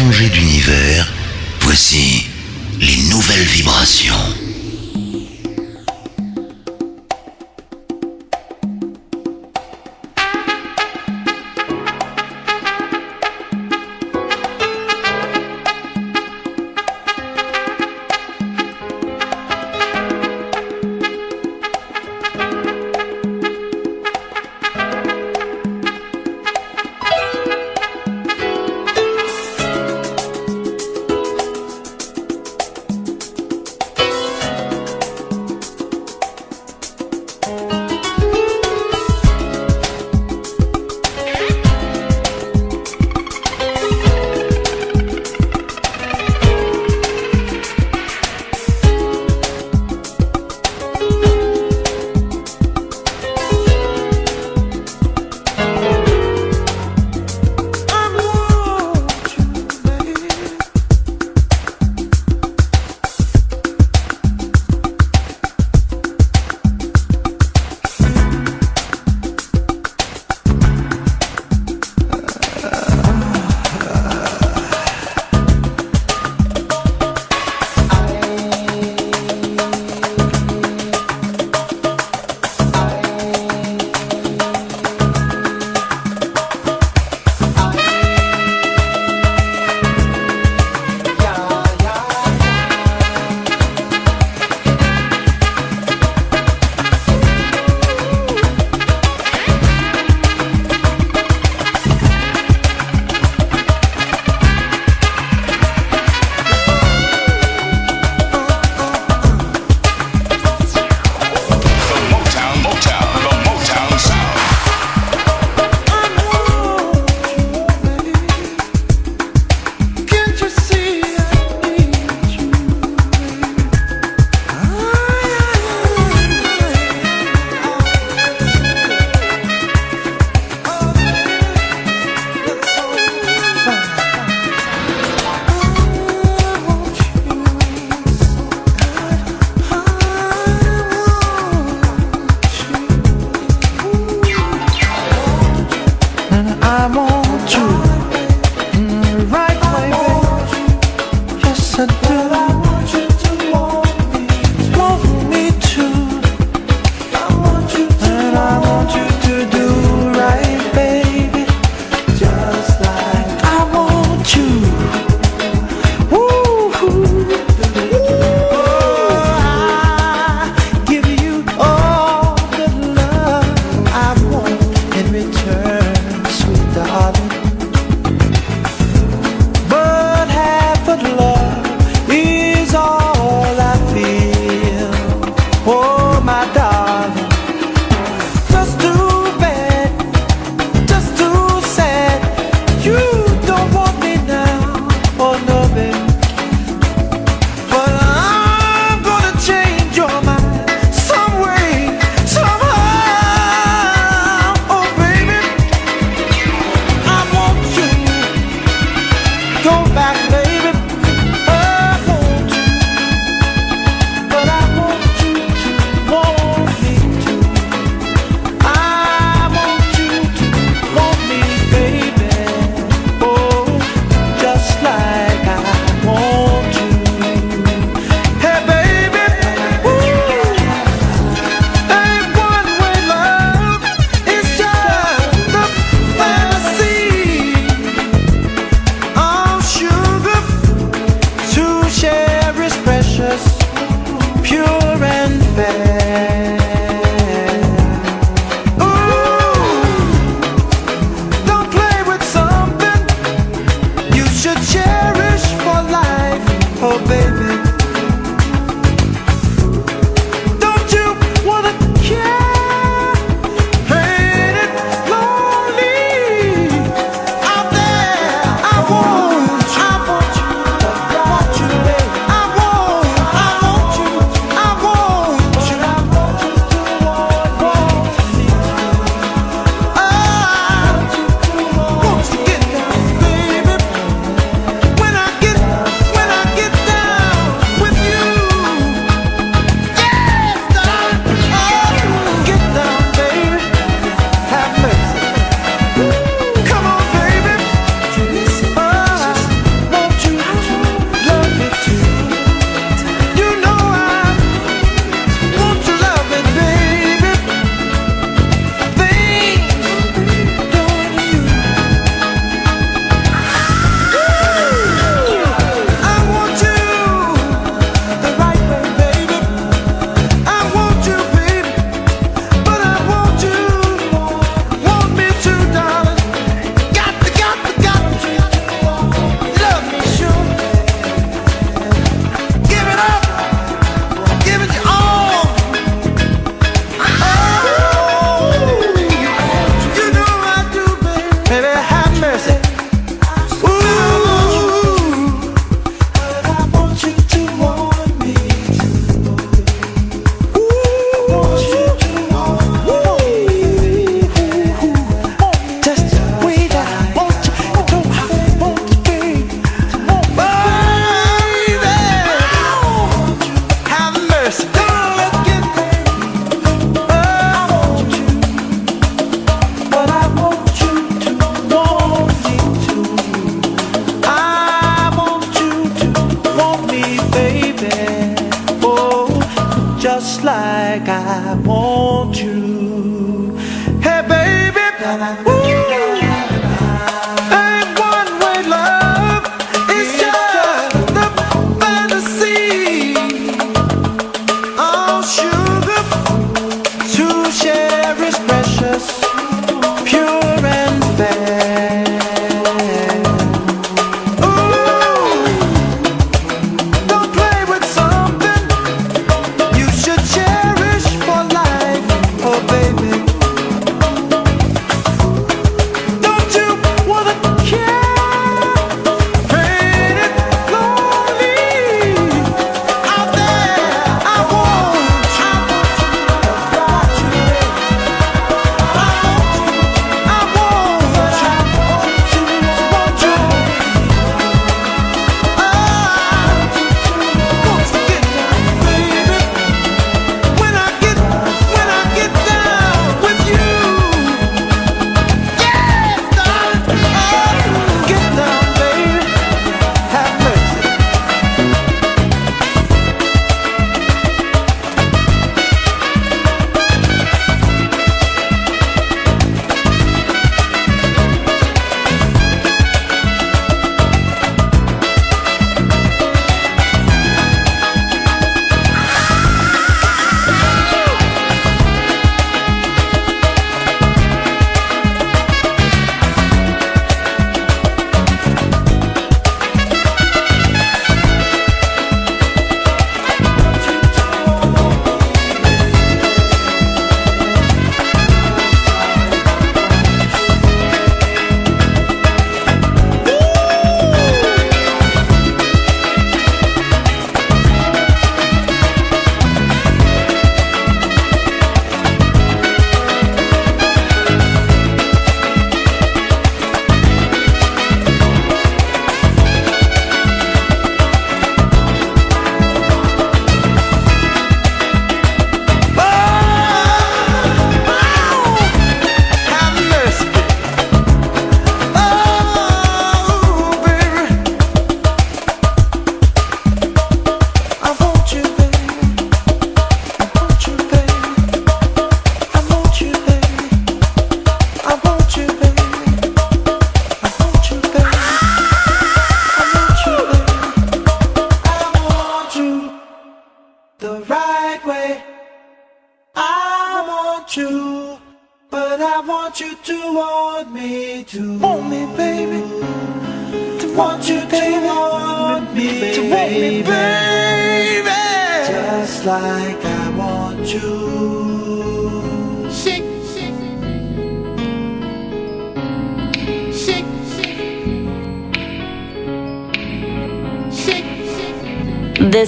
changer d'univers, voici les nouvelles vibrations.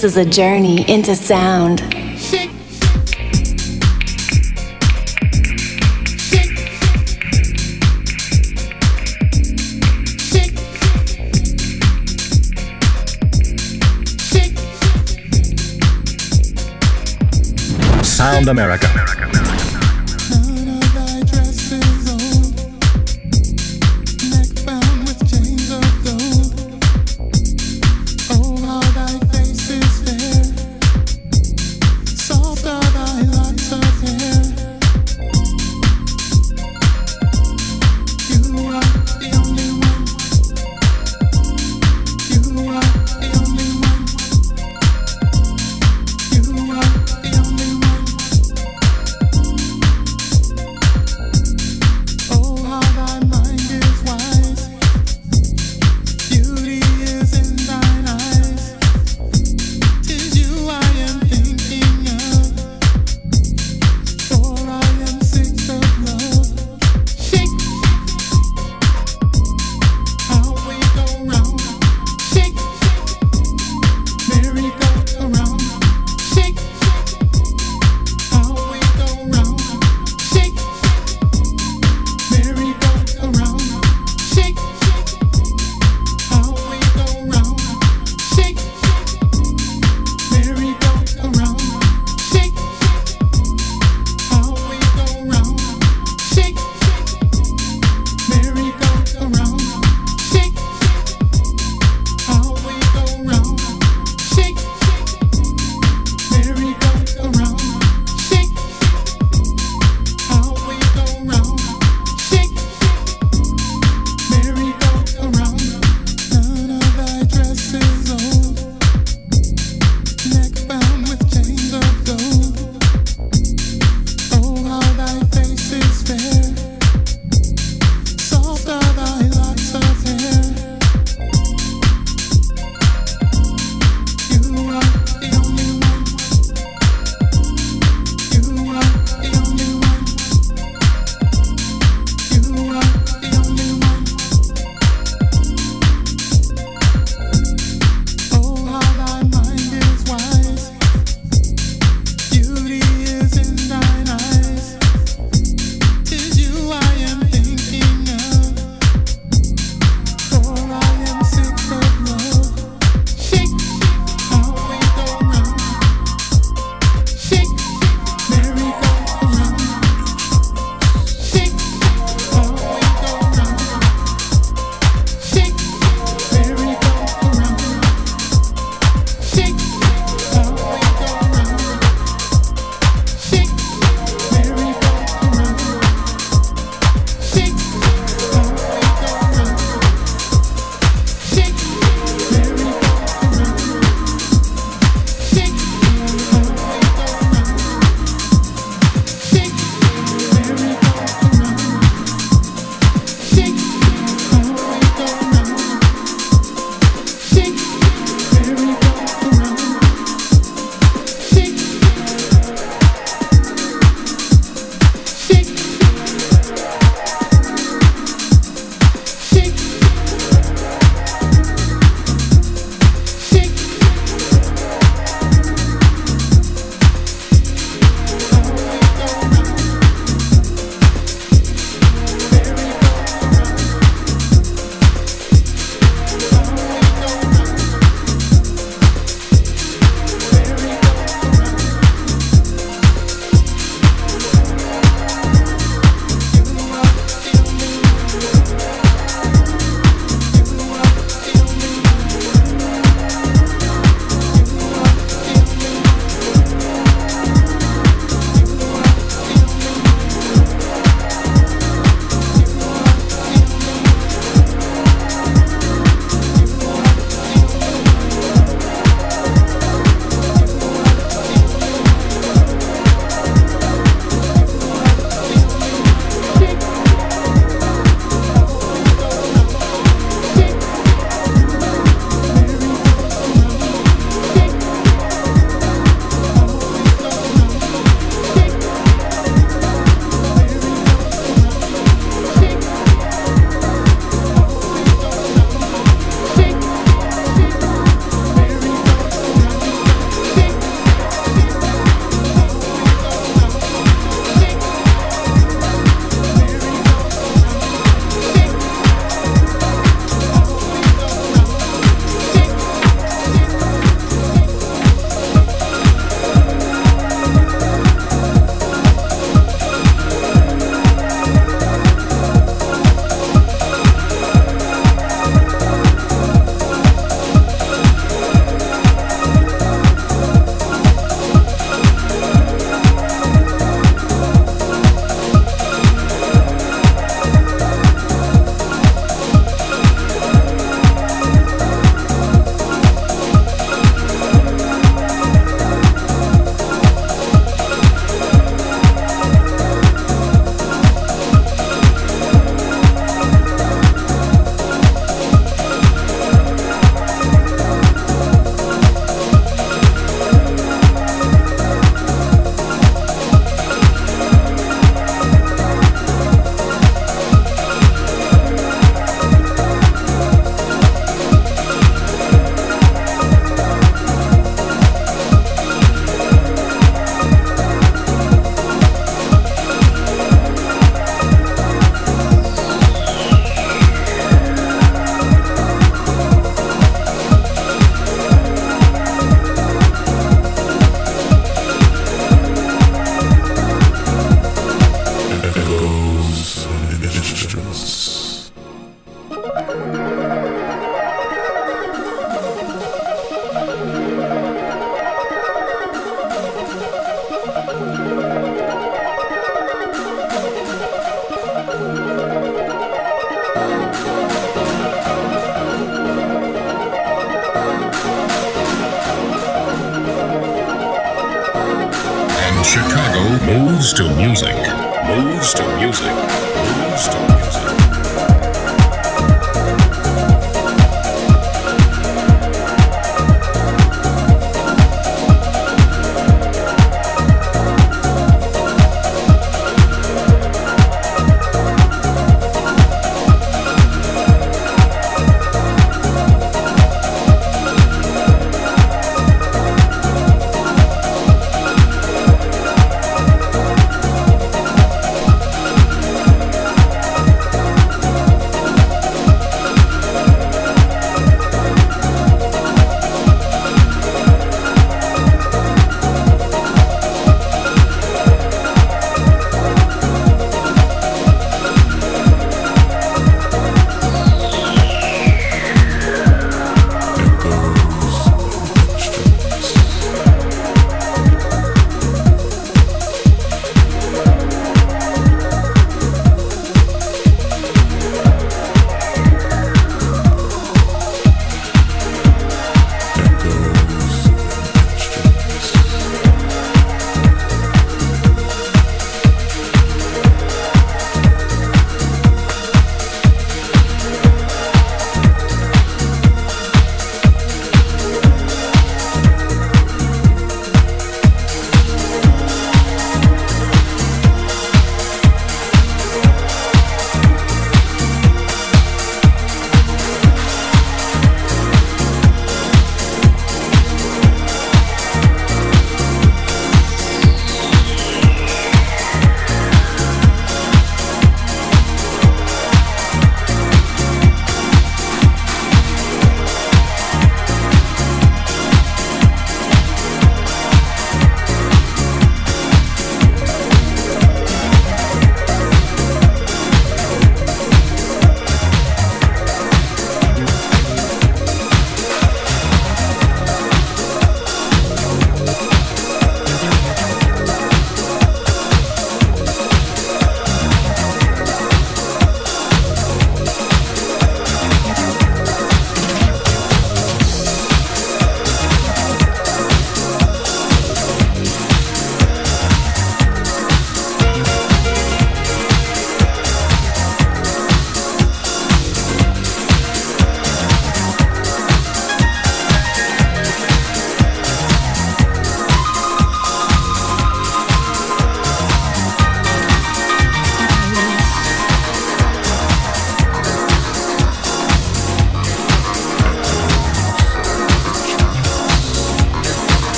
This is a journey into sound. Sound America.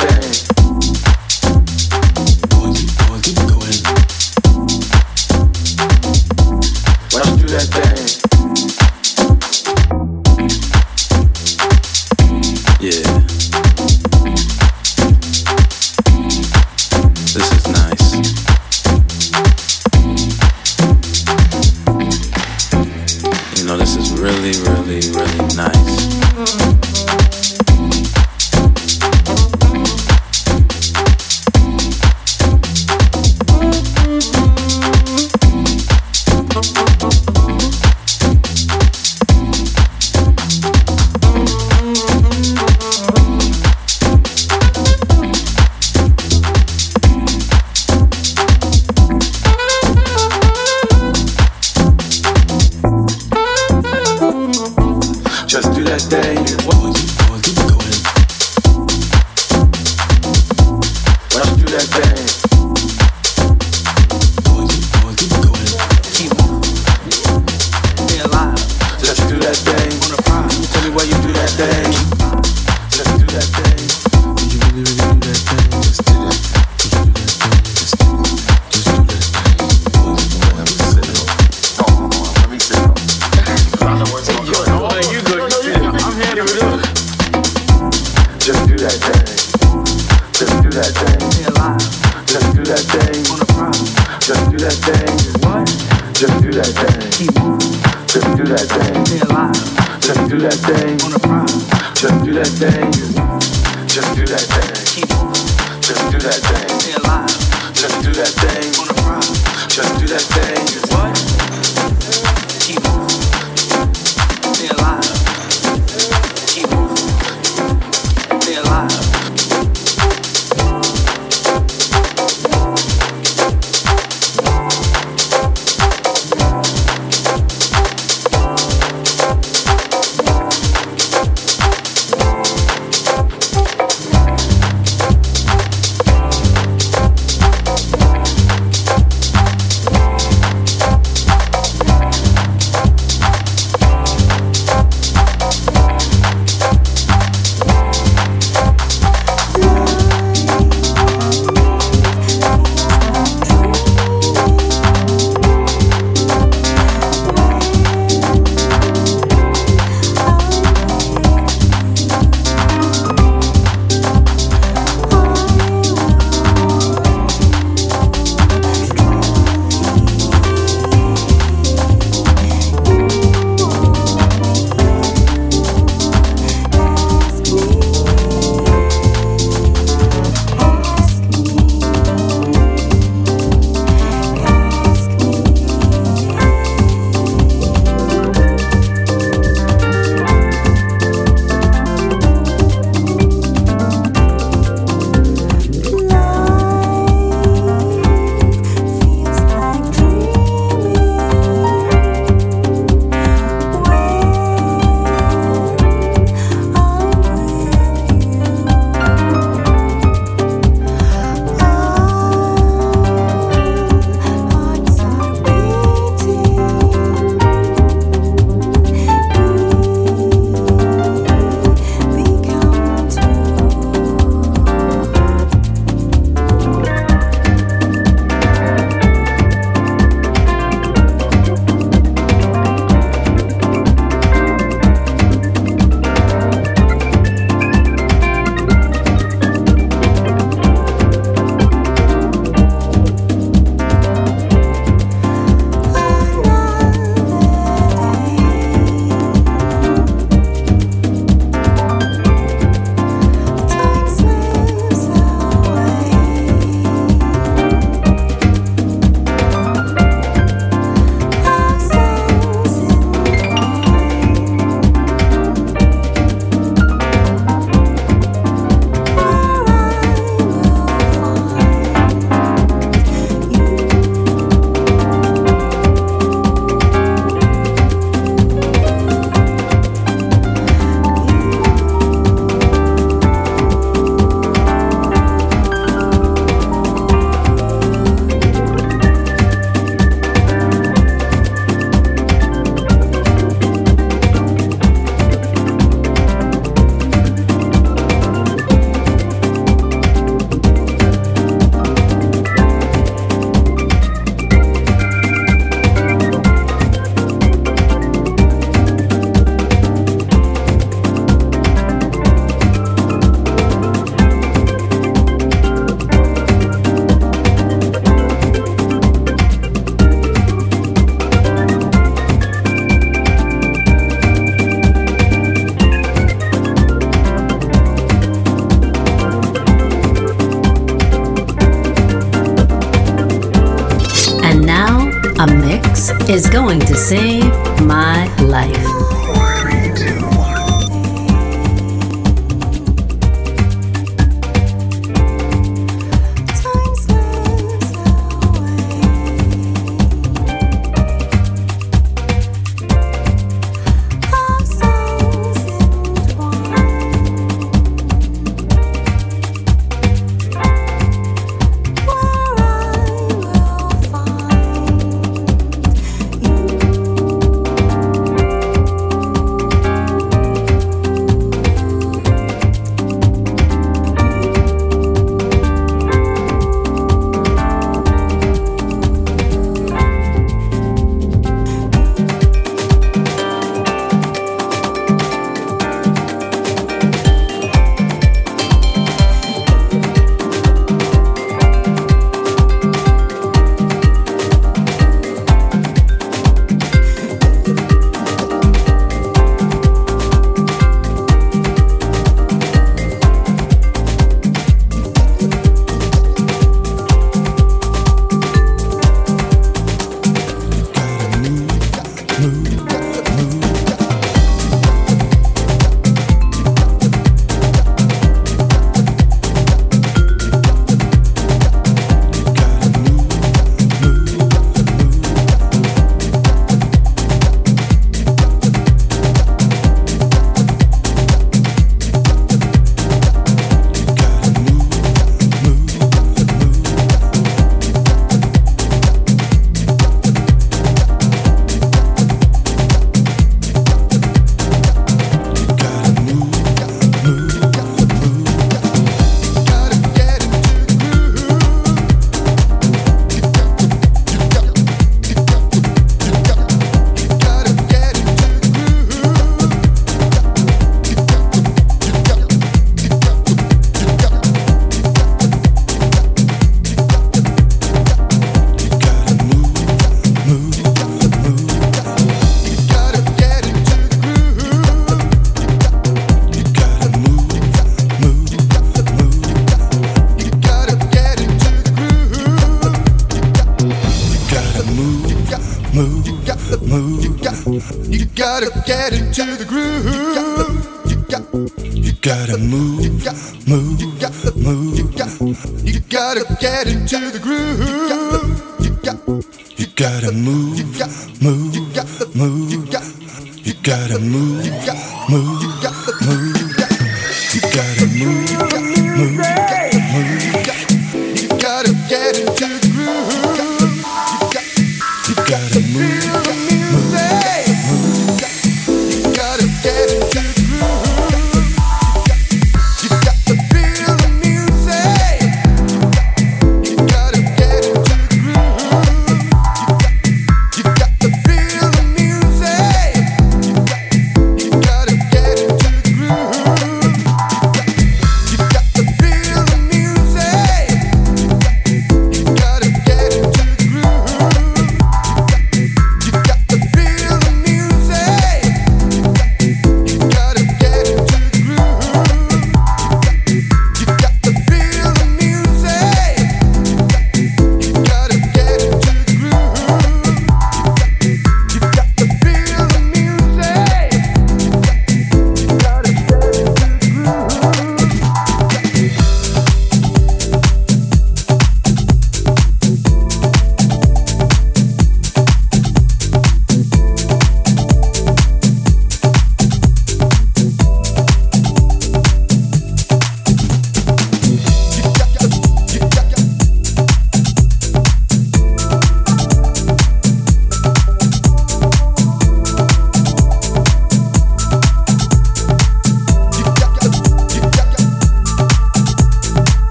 understand.